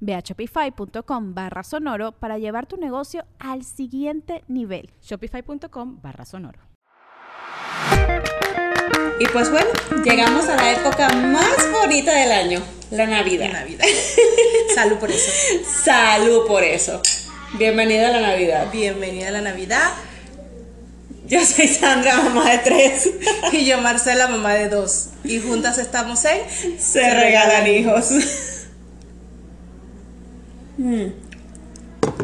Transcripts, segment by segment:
Ve a shopify.com barra sonoro para llevar tu negocio al siguiente nivel. Shopify.com barra sonoro. Y pues bueno, llegamos a la época más bonita del año, la Navidad. Navidad. Salud por eso. Salud por eso. Bienvenida a la Navidad. Bienvenida a la Navidad. Yo soy Sandra, mamá de tres. Y yo Marcela, mamá de dos. Y juntas estamos en Se regalan hijos. Mm.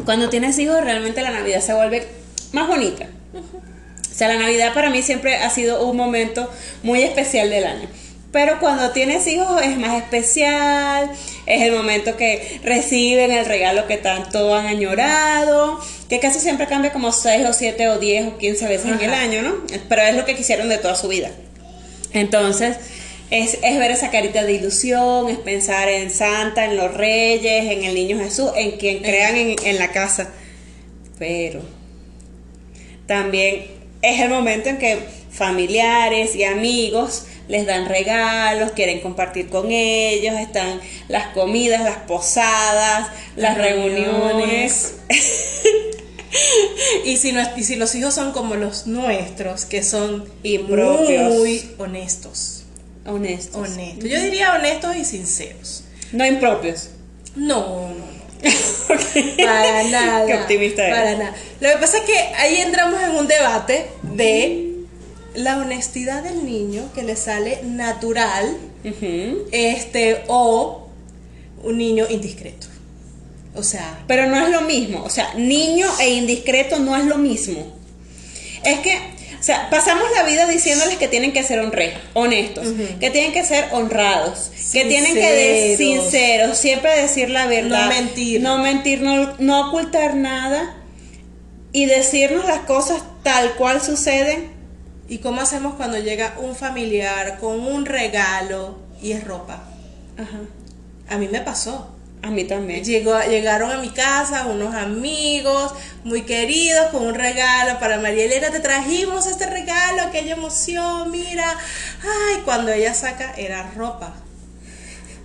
Cuando tienes hijos, realmente la Navidad se vuelve más bonita. O sea, la Navidad para mí siempre ha sido un momento muy especial del año. Pero cuando tienes hijos es más especial, es el momento que reciben el regalo que tanto han añorado, que casi siempre cambia como 6 o 7 o 10 o 15 veces en el año, ¿no? Pero es lo que quisieron de toda su vida. Entonces, es, ver esa carita de ilusión, es pensar en Santa, en los reyes, en el niño Jesús, en quien crean en, en la casa. Pero también es el momento en que familiares y amigos les dan regalos, quieren compartir con ellos, están las comidas, las posadas, las, reuniones. y, si no, y si los hijos son como los nuestros, que son impropios, muy honestos. Honestos. Honestos. Yo diría honestos y sinceros. No impropios. No, no, no. Para nada. Qué optimista eres. Para nada. Lo que pasa es que ahí entramos en un debate de la honestidad del niño que le sale natural, este, o un niño indiscreto. O sea. Pero no es lo mismo. O sea, niño e indiscreto no es lo mismo. Es que sea, pasamos la vida diciéndoles que tienen que ser honestos, que tienen que ser honrados, que tienen que ser sinceros, siempre decir la verdad. No mentir. No mentir, no, ocultar nada y decirnos las cosas tal cual suceden. ¿Y cómo hacemos cuando llega un familiar con un regalo y es ropa? Ajá. A mí me pasó. A mí también. Llegó, llegaron a mi casa unos amigos muy queridos con un regalo para María Elena. Te trajimos este regalo, aquella emoción, mira. Ay, cuando ella saca era ropa.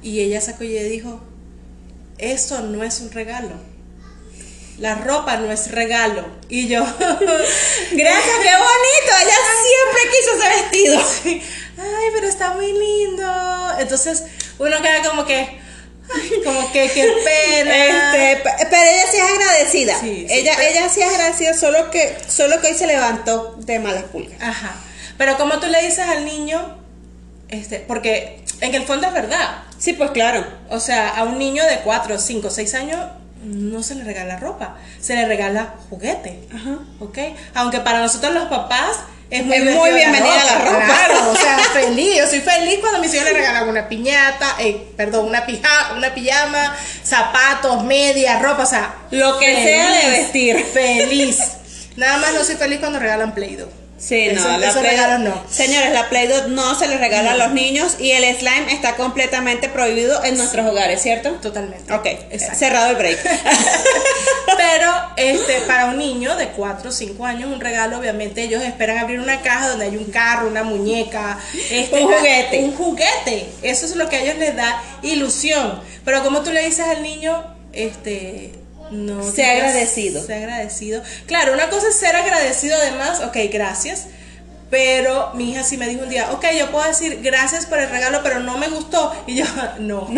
Y ella sacó y le dijo, eso no es un regalo. La ropa no es regalo. Y yo, gracias, qué bonito. Ella siempre quiso ese vestido. Ay, pero está muy lindo. Entonces uno queda como que, como que qué pena. Este, pero ella sí es agradecida. ella, ella sí es agradecida, solo que, solo que hoy se levantó de malas pulgas. Ajá. Pero como tú le dices al niño, este, porque en el fondo es verdad. Sí, pues claro. O sea, a un niño de 4, 5, 6 años no se le regala ropa, se le regala juguete. Ajá. ¿Ok? Aunque para nosotros los papás es muy, bienvenida la ropa. Claro, o sea, feliz. Yo soy feliz cuando mis hijos le regalan una piñata, eh, perdón, una, pija, una pijama, zapatos, medias, ropa, o sea. Lo que sea de vestir. Feliz. Nada más no soy feliz cuando regalan Play-Doh. Sí, no, la Play no. Señores, la Play-Doh no se le regala a los niños y el slime está completamente prohibido en nuestros hogares, ¿cierto? Totalmente. Ok, cerrado el break. Pero este, para un niño de 4 o 5 años, un regalo, obviamente, ellos esperan abrir una caja donde hay un carro, una muñeca, este, un juguete. Un juguete. Eso es lo que a ellos les da ilusión. Pero como tú le dices al niño, este no sea agradecido. Sea agradecido. Claro, una cosa es ser agradecido además, ok, gracias, Pero mi hija sí me dijo un día, ok, yo puedo decir gracias por el regalo, pero no me gustó. Y yo, no,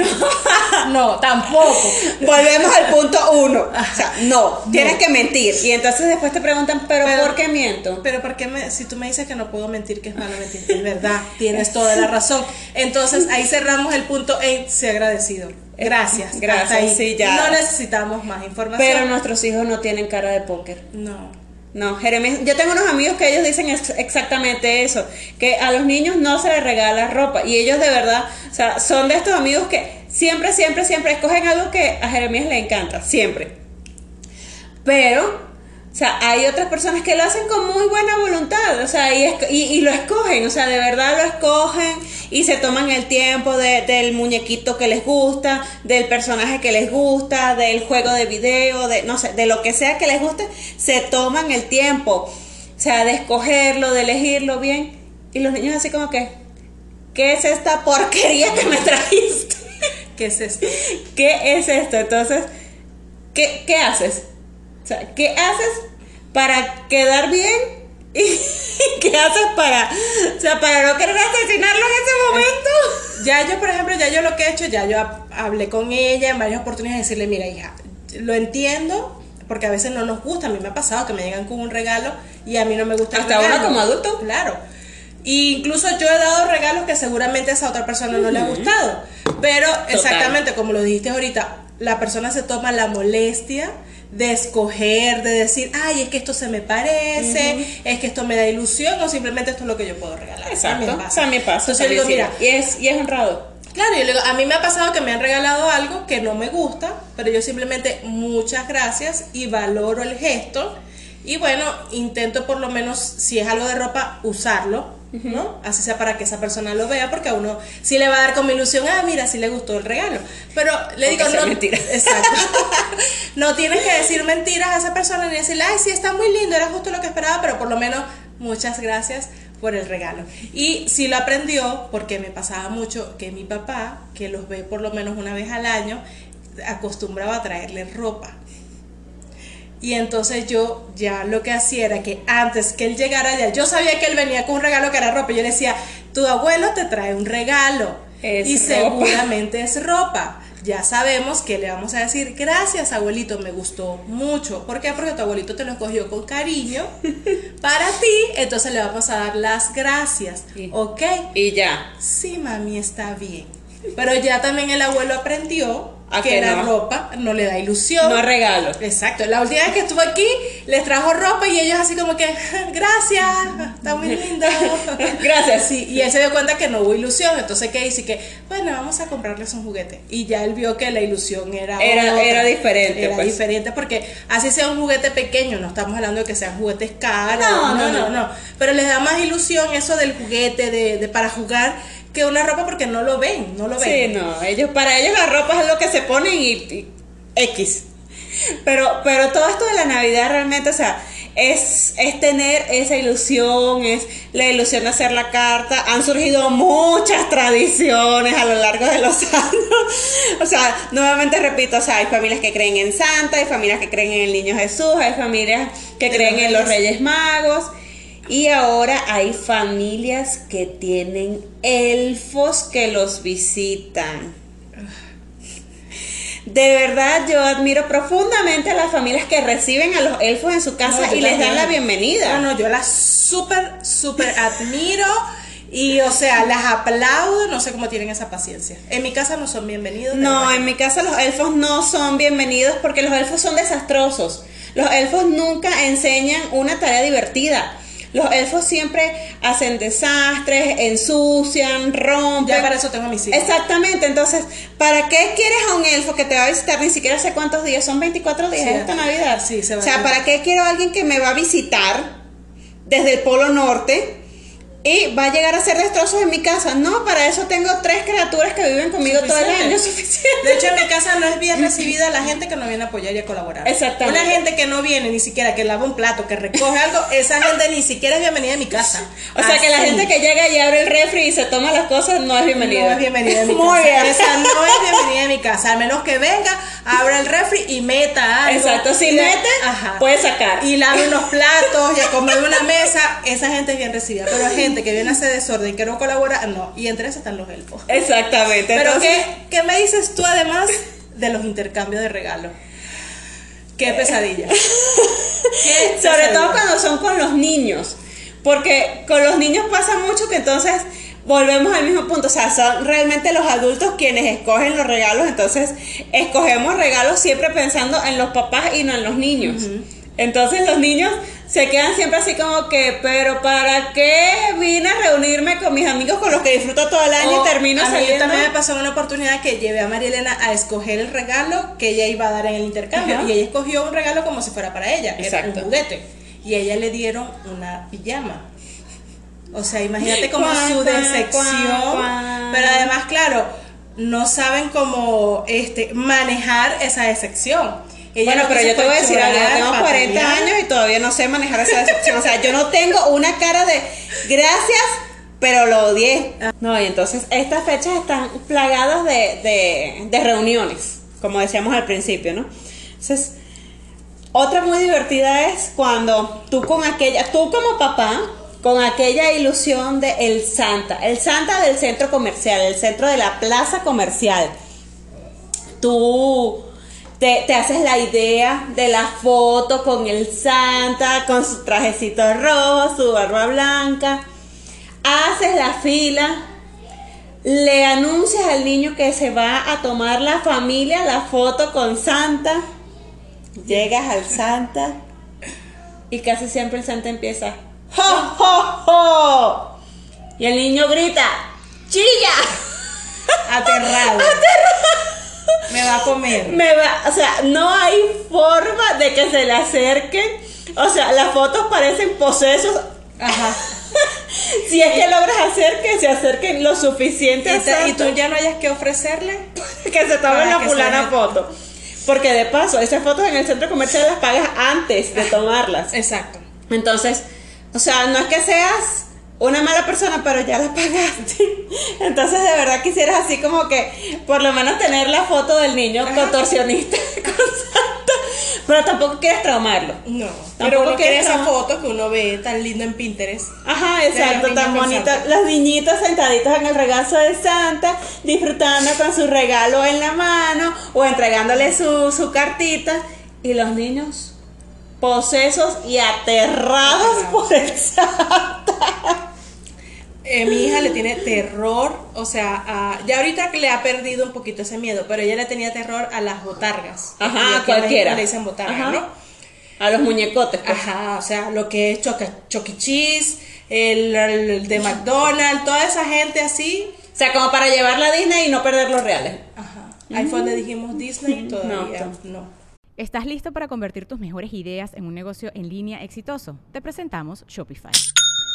no, tampoco. Volvemos al punto uno. O sea, no, tienes que mentir. Y entonces después te preguntan, ¿pero, Pero- por qué miento? Pero ¿por qué me, si tú me dices que no puedo mentir, que es malo mentir? Es verdad, tienes toda la razón. Entonces ahí cerramos el punto en ser agradecido. Gracias. Gracias, hasta ahí. sí, ya. No necesitamos más información. Pero nuestros hijos no tienen cara de póker. No. No, Jeremías, yo tengo unos amigos que ellos dicen ex- exactamente eso, que a los niños no se les regala ropa y ellos de verdad, o sea, son de estos amigos que siempre, siempre, siempre escogen algo que a Jeremías le encanta, siempre. Pero, o sea, hay otras personas que lo hacen con muy buena voluntad, o sea, y, y, y lo escogen, o sea, de verdad lo escogen y se toman el tiempo de- del muñequito que les gusta, del personaje que les gusta, del juego de video, de no sé, de lo que sea que les guste, se toman el tiempo, o sea, de escogerlo, de elegirlo bien, y los niños así como que, ¿qué es esta porquería que me trajiste? ¿Qué es esto? ¿Qué es esto? Entonces, ¿qué, qué haces? O sea, ¿qué haces para quedar bien? ¿Y qué haces para, o sea, para no querer asesinarlo en ese momento? Ya yo, por ejemplo, ya yo lo que he hecho, ya yo hab- hablé con ella en varias oportunidades de decirle, mira hija, lo entiendo, porque a veces no nos gusta, a mí me ha pasado que me llegan con un regalo y a mí no me gusta Hasta regalo. como adulto. Claro. Y incluso yo he dado regalos que seguramente a esa otra persona no le ha gustado. Pero exactamente como lo dijiste ahorita, la persona se toma la molestia de escoger, de decir, ay, es que esto se me parece, es que esto me da ilusión, o simplemente esto es lo que yo puedo regalar. Exacto, También me pasa. Entonces yo digo, mira, y es, y es honrado. Claro, yo le digo, a mí me ha pasado que me han regalado algo que no me gusta, pero yo simplemente muchas gracias y valoro el gesto. Y bueno, intento por lo menos, si es algo de ropa, usarlo, ¿no? Así sea para que esa persona lo vea, porque a uno sí le va a dar como ilusión, ah, mira, sí le gustó el regalo. Pero le digo, no. mentira. Exacto. no tienes que decir mentiras a esa persona ni decirle, ay, sí, está muy lindo, era justo lo que esperaba, pero por lo menos muchas gracias por el regalo. Y sí lo aprendió porque me pasaba mucho que mi papá, que los ve por lo menos una vez al año, acostumbraba a traerle ropa. Y entonces yo ya lo que hacía era que antes que él llegara ya, yo sabía que él venía con un regalo que era ropa. Yo le decía, tu abuelo te trae un regalo. Es y ropa. seguramente es ropa. Ya sabemos que le vamos a decir, gracias abuelito, me gustó mucho. ¿Por qué? Porque tu abuelito te lo escogió con cariño para ti, entonces le vamos a dar las gracias. Sí. ¿Ok? Y ya. Sí, mami, está bien. Pero ya también el abuelo aprendió ¿A que que la no? ropa no le da ilusión. No es regalo. Exacto, la última vez que estuvo aquí les trajo ropa y ellos así como que, gracias, está muy lindo. Gracias. Sí, y él se dio cuenta que no hubo ilusión, entonces ¿qué hice? Que, bueno, vamos a comprarles un juguete. Y ya él vio que la ilusión era Era- otra. era diferente, Era pues. diferente porque así sea un juguete pequeño, no estamos hablando de que sean juguetes caros. No, no, no, no, no. no. Pero les da más ilusión eso del juguete, de, de para jugar, que una ropa porque no lo ven, no lo Sí, ven. no, ellos, para ellos la ropa es lo que se ponen y, y X. Pero, pero todo esto de la Navidad realmente, o sea, es, es tener esa ilusión, es la ilusión de hacer la carta. Han surgido muchas tradiciones a lo largo de los años. O sea, nuevamente repito, o sea, hay familias que creen en Santa, hay familias que creen en el Niño Jesús, hay familias que creen en los. Reyes Magos. Y ahora hay familias que tienen elfos que los visitan. De verdad, yo admiro profundamente a las familias que reciben a los elfos en su casa No, y les dan la bienvenida. No, no, yo las súper, súper admiro y, o sea, las aplaudo. No sé cómo tienen esa paciencia. En mi casa no son bienvenidos. No, en mi casa los elfos no son bienvenidos porque los elfos son desastrosos. Los elfos nunca enseñan una tarea divertida. Los elfos siempre hacen desastres, ensucian, rompen. Ya para eso tengo a mis hijos. Exactamente, entonces, ¿para qué quieres a un elfo que te va a visitar? Ni siquiera sé cuántos días, son 24 días Sí, esta Navidad. sí, se va o sea, a- ¿para qué quiero a alguien que me va a visitar desde el Polo Norte y va a llegar a ser destrozos en mi casa. No, para eso tengo tres criaturas que viven conmigo todo el Suficiente. año, suficiente. De hecho, en mi casa no es bien recibida la gente que no viene a apoyar y a colaborar. Exactamente. Una gente que no viene ni siquiera, que lava un plato, que recoge algo, esa gente ni siquiera es bienvenida en mi casa. O sea que la gente que llega y abre el refri y se toma las cosas no es bienvenida. No es bienvenida en mi Muy casa. bien. Esa no es bienvenida en mi casa. Al menos que venga, abra el refri y meta algo. Exacto, si mete, puede sacar. Y lave unos platos y a comer en una mesa. Esa gente es bien recibida. Pero hay gente que viene a hacer desorden y que no colabora, no. Y entre esas están los elfos. Exactamente. Pero entonces, ¿qué, ¿qué me dices tú además de los intercambios de regalos? Qué pesadilla. Qué Sobre pesadilla. todo cuando son con los niños. Porque con los niños pasa mucho que entonces volvemos al mismo punto. O sea, son realmente los adultos quienes escogen los regalos. Entonces, escogemos regalos siempre pensando en los papás y no en los niños. Entonces, los niños se quedan siempre así como que, pero ¿para qué vine a reunirme con mis amigos con los que disfruto todo el año y termino a mí saliendo? también me pasó una oportunidad que llevé a María Elena a escoger el regalo que ella iba a dar en el intercambio Ajá. y ella escogió un regalo como si fuera para ella, era un juguete y a ella le dieron una pijama. O sea, imagínate como Cuán, su decepción, cuán. pero además, claro, no saben cómo este manejar esa decepción. Ella Bueno, no pero yo te voy a decir algo, yo tengo 40 patalear. años y todavía no sé manejar esa decepción. O sea, yo no tengo una cara de gracias, pero lo odié. No, y entonces estas fechas están plagadas de, de, de reuniones, como decíamos al principio, ¿no? Entonces, otra muy divertida es cuando tú con aquella, tú como papá, con aquella ilusión de el Santa, el Santa del centro comercial, el centro de la plaza comercial. Tú te, te haces la idea de la foto con el Santa, con su trajecito rojo, su barba blanca. Haces la fila, le anuncias al niño que se va a tomar la familia la foto con Santa. Llegas al Santa y casi siempre el Santa empieza ¡Jo, jo, jo! Y el niño grita ¡Chilla! aterrado. Me va a comer. Me va, o sea, no hay forma de que se le acerquen. O sea, las fotos parecen posesos. Ajá. Si es que logras hacer que se acerquen lo suficiente Y, te- y tú ya no hayas que ofrecerle. que se tomen la fulana foto. Porque de paso, esas fotos en el centro comercial las pagas antes de tomarlas. Exacto. Entonces, o sea, no es que seas una mala persona, pero ya la pagaste. Entonces, de verdad quisieras así como que por lo menos tener la foto del niño contorsionista con Santa, pero tampoco quieres traumarlo. No, Tampoco pero no quiere quieres esa foto que uno ve tan lindo en Pinterest. Ajá, exacto, tan bonita. Santa. Los niñitos sentaditos en el regazo de Santa, disfrutando con su regalo en la mano o entregándole su, su cartita. Y los niños posesos y aterrados Aterrados. por el Santa. Eh, mi hija le tiene terror, o sea, a- ya ahorita le ha perdido un poquito ese miedo, pero ella le tenía terror a las botargas. Ajá, México cualquiera. Le dicen botargas. ¿no? A los muñecotes. pues. Ajá, o sea, lo que es. Cheese, el, el de McDonald's, toda esa gente así. O sea, como para llevarla a Disney y no perder los reales. Ajá. Ahí fue donde dijimos Disney, todavía No, no. ¿Estás listo para convertir tus mejores ideas en un negocio en línea exitoso? Te presentamos Shopify.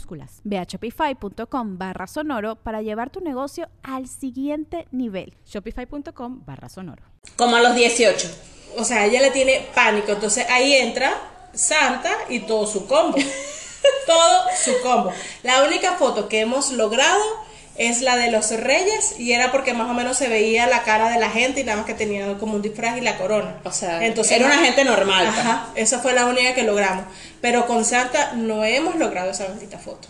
minúsculas. Ve a shopify.com barra sonoro para llevar tu negocio al siguiente nivel. Shopify.com barra sonoro. Como a los 18. O sea, ella le tiene pánico. Entonces ahí entra Santa y todo su combo. todo su combo. La única foto que hemos logrado es la de los reyes y era porque más o menos se veía la cara de la gente y nada más que tenía como un disfraz y la corona. O sea, era una gente normal. pues. Ajá, esa fue la única que logramos. Pero con Santa no hemos logrado esa bendita foto.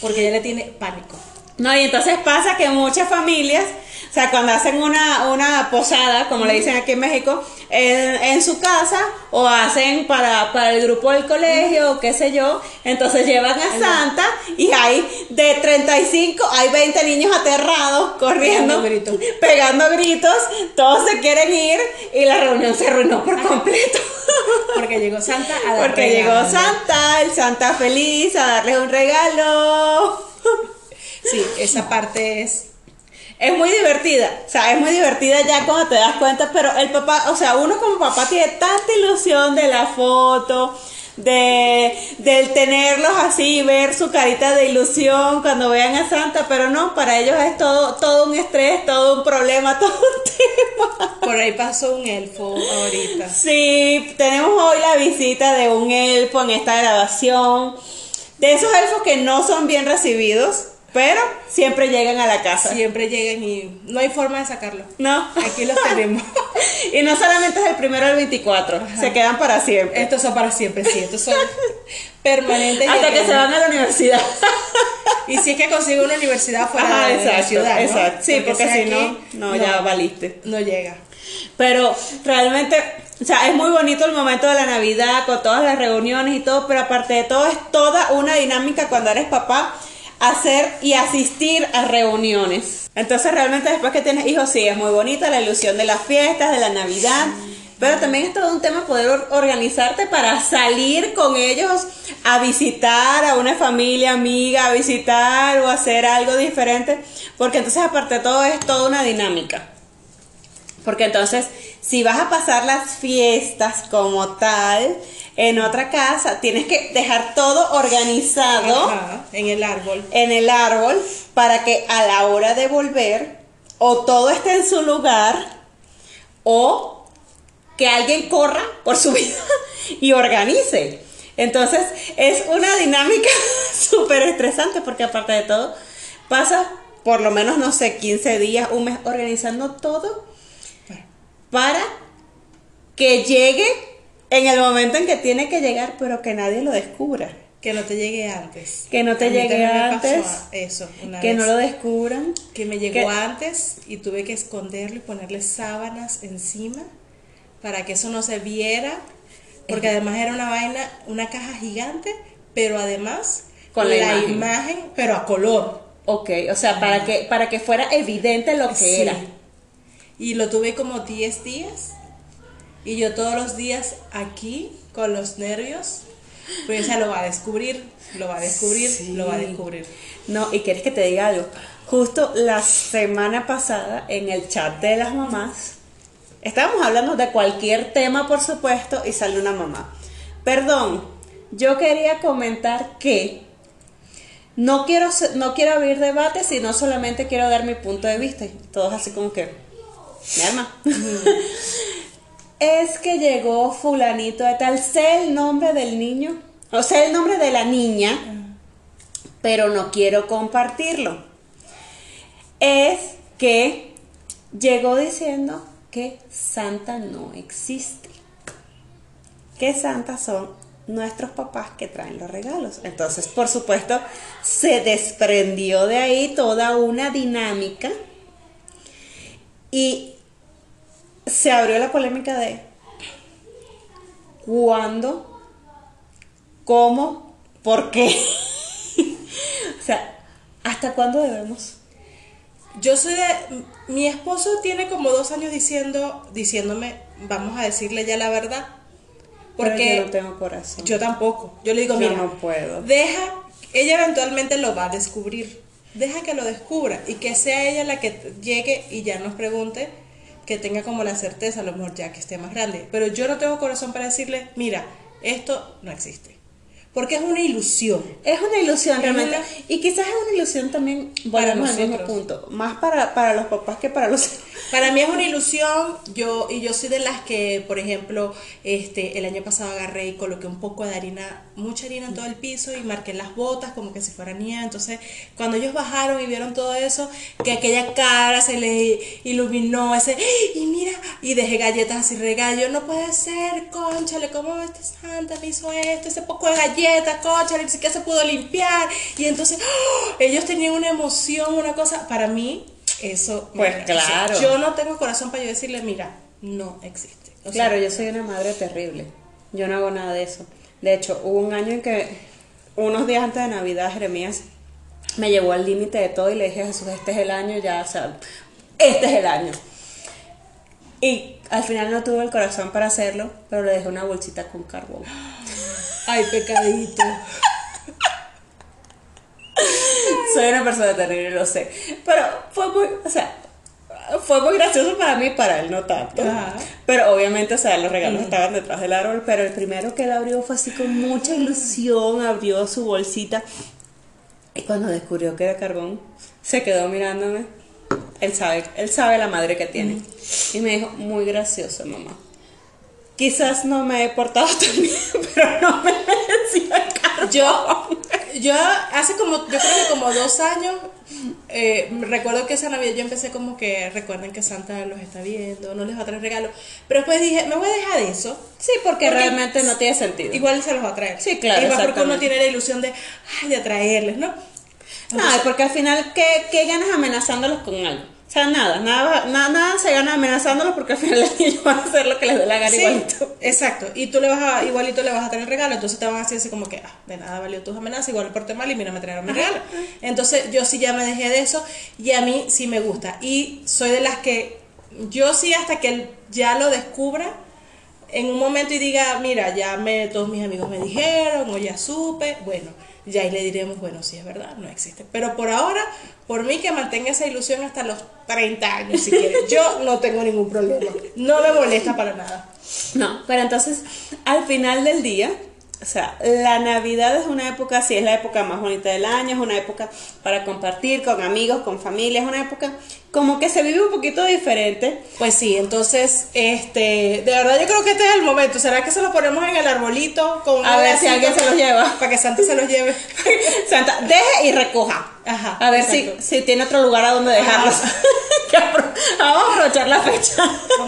Porque ella le tiene pánico. No, y entonces pasa que muchas familias, o sea, cuando hacen una, una posada, como le dicen aquí en México, en, en su casa, o hacen para, para el grupo del colegio, o qué sé yo, entonces llevan a Santa y hay de 35, hay 20 niños aterrados, corriendo, Pegando gritos. pegando gritos, todos se quieren ir y la reunión se arruinó por completo. Porque llegó Santa a dar Porque llegó. Santa, el Santa feliz a darles un regalo. Sí, esa parte es. Es muy divertida, o sea, es muy divertida ya cuando te das cuenta, pero el papá, o sea, uno como papá tiene tanta ilusión de la foto, de del tenerlos así, ver su carita de ilusión cuando vean a Santa, pero no, para ellos es todo, todo un estrés, todo un problema, todo un tema. Por ahí pasó un elfo ahorita. Sí, tenemos hoy la visita de un elfo en esta grabación, de esos elfos que no son bien recibidos, pero siempre llegan a la casa. Siempre llegan y no hay forma de sacarlo. No. Aquí los tenemos. y no solamente es el primero del 24, se quedan para siempre. Estos son para siempre, sí, estos son permanentes. Hasta que se van a la universidad. Y si es que consigo una universidad fuera Ajá, de la exacto, ciudad. ¿no? exacto. Sí, porque si si aquí, no, no, ya valiste. No llega. Pero realmente, o sea, es muy bonito el momento de la Navidad con todas las reuniones y todo, pero aparte de todo es toda una dinámica cuando eres papá hacer y asistir a reuniones. Entonces realmente después que tienes hijos sí, es muy bonita la ilusión de las fiestas, de la Navidad. Pero también es todo un tema poder or- organizarte para salir con ellos a visitar a una familia amiga, a visitar o hacer algo diferente. Porque entonces aparte de todo es toda una dinámica. Porque entonces, si vas a pasar las fiestas como tal en otra casa, tienes que dejar todo organizado Ajá, en el árbol. en el árbol para que a la hora de volver o todo esté en su lugar o que alguien corra por su vida y organice. Entonces es una dinámica súper estresante porque aparte de todo pasa por lo menos, no sé, 15 días, un mes organizando todo para que llegue en el momento en que tiene que llegar, pero que nadie lo descubra. Que no te llegue antes. Que no te A mí llegue pasó antes. Eso, una Que vez. no lo descubran. Que me llegó que- antes y tuve que esconderlo y ponerle sábanas encima para que eso no se viera. Porque además era una vaina, una caja gigante, pero además Con la imagen. imagen, pero a color. Ok, o sea, para que, para que fuera evidente lo que Sí. era. Y lo tuve como 10 días. Y yo todos los días aquí con los nervios. Pues ya lo va a descubrir, lo va a descubrir, Sí. lo va a descubrir. No, y quieres que te diga algo. Justo la semana pasada en el chat de las mamás, estábamos hablando de cualquier tema, por supuesto, y sale una mamá. Perdón, yo quería comentar que no quiero, no quiero abrir debate, sino solamente quiero dar mi punto de vista. Y todos así como que, mi alma. es que llegó fulanito de tal, sé el nombre del niño, o sé el nombre de la niña, pero no quiero compartirlo. Es que llegó diciendo que Santa no existe. Que Santa son nuestros papás que traen los regalos. Entonces, por supuesto, se desprendió de ahí toda una dinámica y se abrió la polémica de cuándo, cómo, por qué. o sea, ¿hasta cuándo debemos? Yo soy de. Mi esposo tiene como dos años diciendo, diciéndome, vamos a decirle ya la verdad. Porque Pero yo no tengo corazón. yo tampoco. Yo le digo, Yo mira, no puedo. deja, ella eventualmente lo va a descubrir. Deja que lo descubra y que sea ella la que llegue y ya nos pregunte, que tenga como la certeza, a lo mejor ya que esté más grande. Pero yo no tengo corazón para decirle, mira, esto no existe. Porque es una ilusión. Es una ilusión Es realmente. una- Y quizás es una ilusión también, al mismo punto, más para, para los papás que para los Para mí es una ilusión, yo y yo soy de las que, por ejemplo, este el año pasado agarré y coloqué un poco de harina, mucha harina en todo el piso y marqué las botas como que si fuera nieve. Entonces, cuando ellos bajaron y vieron todo eso, que aquella cara se les iluminó, ese, y mira, y dejé galletas así regallo, no puede ser, conchale, ¿cómo este santa me hizo esto? Ese poco de galletas, conchale, ni siquiera se pudo limpiar. Y entonces, ¡oh! ellos tenían una emoción, una cosa, para mí, eso. Pues mira, claro. yo no tengo corazón para yo decirle, mira, no existe. O sea, Claro, yo soy una madre terrible. Yo no hago nada de eso. De hecho, hubo un año en que, unos días antes de Navidad, Jeremías me llevó al límite de todo y le dije a Jesús, este es el año, ya, o sea, este es el año. Y al final no tuve el corazón para hacerlo, pero le dejé una bolsita con carbón. Ay, pecadito. Soy una persona terrible, lo sé. Pero fue muy, o sea, fue muy gracioso para mí para él, no tanto. Ajá. Pero obviamente, o sea, los regalos estaban detrás del árbol, pero el primero que él abrió fue así con mucha ilusión, abrió su bolsita y cuando descubrió que era carbón, se quedó mirándome. Él sabe, él sabe la madre que tiene. Y me dijo, muy gracioso, mamá. Quizás no me he portado tan bien, pero no me merecía el carbón. Yo, yo hace como, yo creo que como dos años, eh, recuerdo que esa Navidad yo empecé como que recuerden que Santa los está viendo, no les va a traer regalos. Pero después dije, me voy a dejar de eso. Sí, porque, realmente no tiene sentido. Igual se los va a traer. Sí, claro, Y más porque uno tiene la ilusión de, ay, de atraerles, ¿no? No, porque al final, ¿qué, qué ganas amenazándolos con algo? O sea, nada, nada, nada, nada se gana amenazándolos porque al final ellos van a hacer lo que les dé la gana Sí, igualito. exacto. Y tú le vas a, igualito le vas a el regalo, entonces te van a decir así como que, ah, de nada valió tus amenazas, igual me porté mal y mira, me trajeron mi regalo. Entonces yo sí ya me dejé de eso y a mí sí me gusta. Y soy de las que, yo sí hasta que él ya lo descubra en un momento y diga, mira, ya me, todos mis amigos me dijeron o ya supe, bueno, ya ahí le diremos, bueno, sí es verdad, no existe. Pero por ahora, por mí que mantenga esa ilusión hasta los 30 años, si quiere. Yo no tengo ningún problema. No me molesta para nada. No, pero entonces, al final del día, o sea, la Navidad es una época, sí, es la época más bonita del año, es una época para compartir con amigos, con familia, es una época como que se vive un poquito diferente. Pues sí, entonces, este, de verdad yo creo que este es el momento. ¿Será que se los ponemos en el arbolito con A ver si alguien se los lleva. Para que Santa se los lleve. Santa, deje y recoja. Ajá, A ver si, si tiene otro lugar a donde dejarlos. Vamos a aprovechar la fecha.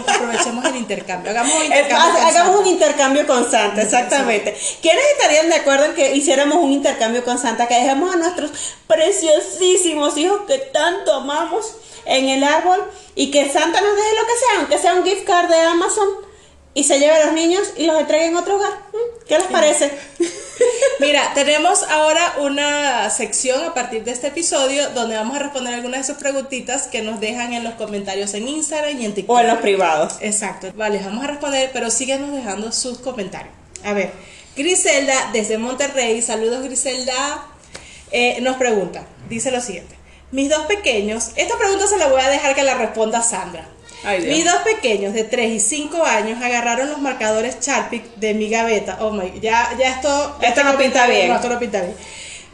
Aprovechemos el intercambio. Hagamos un Es- intercambio. con Hagamos un intercambio con Santa, exactamente. ¿Quiénes estarían de acuerdo en que hiciéramos un intercambio con Santa? Que dejemos a nuestros preciosísimos hijos que tanto amamos en el árbol y que Santa nos deje lo que sea, aunque sea un gift card de Amazon y se lleve a los niños y los entregue en otro hogar. ¿Mm? ¿Qué les parece? Mira, tenemos ahora una sección a partir de este episodio donde vamos a responder algunas de sus preguntitas que nos dejan en los comentarios en Instagram y en TikTok. o en los privados. Exacto. Vale, vamos a responder, pero síguenos dejando sus comentarios. A ver, Griselda desde Monterrey, saludos Griselda, eh, nos pregunta, dice lo siguiente. Mis dos pequeños, esta pregunta se la voy a dejar que la responda Sandra. Ay. Mis dos pequeños de 3 y 5 años agarraron los marcadores Sharpie de mi gaveta. Oh my, ya, ya esto, Esto no pinta bien. No, esto no pinta bien.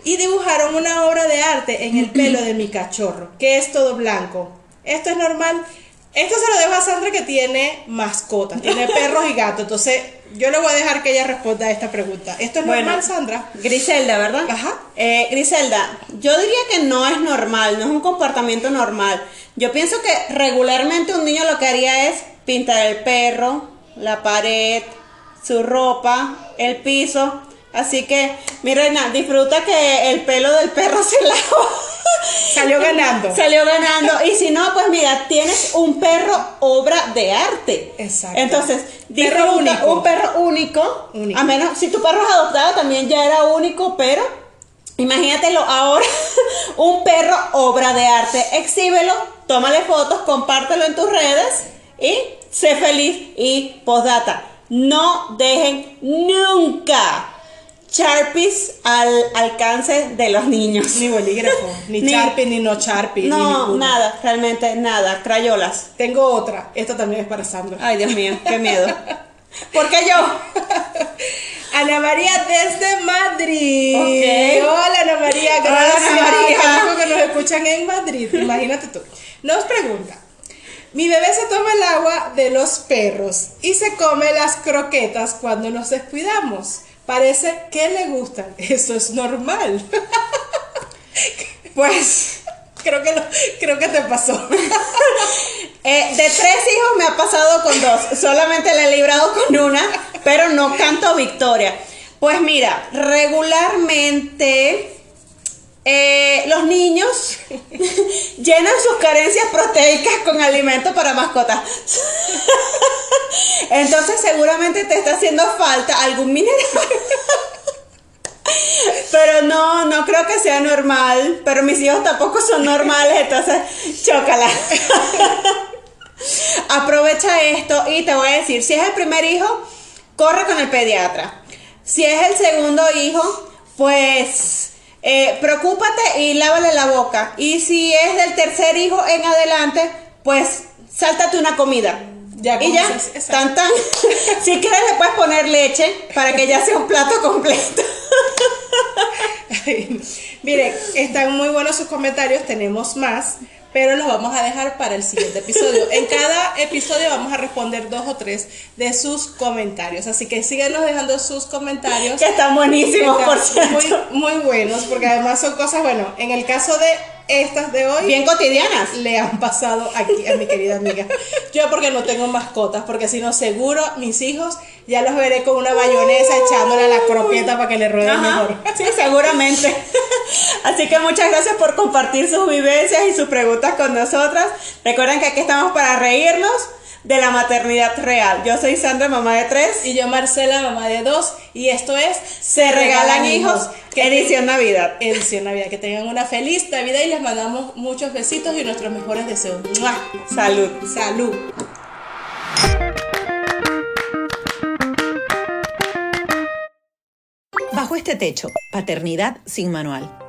Y dibujaron una obra de arte en el pelo de mi cachorro, que es todo blanco. Esto es normal. Esto se lo dejo a Sandra que tiene mascotas, tiene perros y gatos. Entonces, yo le voy a dejar que ella responda a esta pregunta. ¿Esto es normal, Sandra? Griselda, ¿verdad? Ajá. Eh, Griselda, yo diría que no es normal, no es un comportamiento normal. Yo pienso que regularmente un niño lo que haría es pintar el perro, la pared, su ropa, el piso. Así que, mi reina, disfruta que el pelo del perro se lavó. Salió ganando. Salió ganando. Y si no, pues mira, tienes un perro obra de arte. Exacto. Entonces, Perro único. un perro único. Único. A menos, si tu perro es adoptado, también ya era único, pero imagínatelo ahora, un perro obra de arte. Exhíbelo, tómale fotos, compártelo en tus redes y sé feliz. Y postdata, no dejen nunca Sharpies al alcance de los niños. Ni bolígrafo, ni, Ni- Sharpie, ni no Sharpie. No, nada, realmente nada, crayolas. Tengo otra. Esta también es para Sandra. Ay, Dios mío, qué miedo. ¿Por qué yo? Ana María desde Madrid. Hola Ana María, gracias. Ana María. Que nos escuchan en Madrid. Imagínate tú. Nos pregunta. Mi bebé se toma el agua de los perros y se come las croquetas cuando nos descuidamos. Parece que le gustan. Eso es normal. Pues creo que lo- creo que te pasó. eh, de tres hijos me ha pasado con dos. Solamente le he librado con una, pero no canto victoria. Pues mira, regularmente eh, los niños llenan sus carencias proteicas con alimentos para mascotas. Entonces seguramente te está haciendo falta algún mineral. Pero no, no creo que sea normal. Pero mis hijos tampoco son normales, entonces chócala. Aprovecha esto y te voy a decir, si es el primer hijo, corre con el pediatra. Si es el segundo hijo, pues eh, preocúpate y lávale la boca. Y si es del tercer hijo en adelante, pues sáltate una comida. Ya, y ya, tan tan. Si quieres le puedes poner leche para que ya sea un plato completo. Miren, están muy buenos sus comentarios, tenemos más, pero los vamos a dejar para el siguiente episodio. En cada episodio vamos a responder dos o tres de sus comentarios, así que síganos dejando sus comentarios. Que están buenísimos, por Están cierto. Muy, muy buenos, porque además son cosas, bueno, en el caso de estas de hoy, Bien cotidianas. le han pasado aquí a mi querida amiga. Yo porque no tengo mascotas, porque si no seguro mis hijos ya los veré con una bayonesa echándole a la croqueta para que le rueden mejor. Sí, seguramente. Así que muchas gracias por compartir sus vivencias y sus preguntas con nosotras. Recuerden que aquí estamos para reírnos de la maternidad real. Yo soy Sandra, mamá de tres. Y yo Marcela, mamá de dos, y esto es Se regalan hijos, Que edición Navidad. Edición Navidad. Que tengan una feliz Navidad y les mandamos muchos besitos y nuestros mejores deseos. ¡Mua! Salud. Salud. Bajo este techo, Paternidad sin Manual.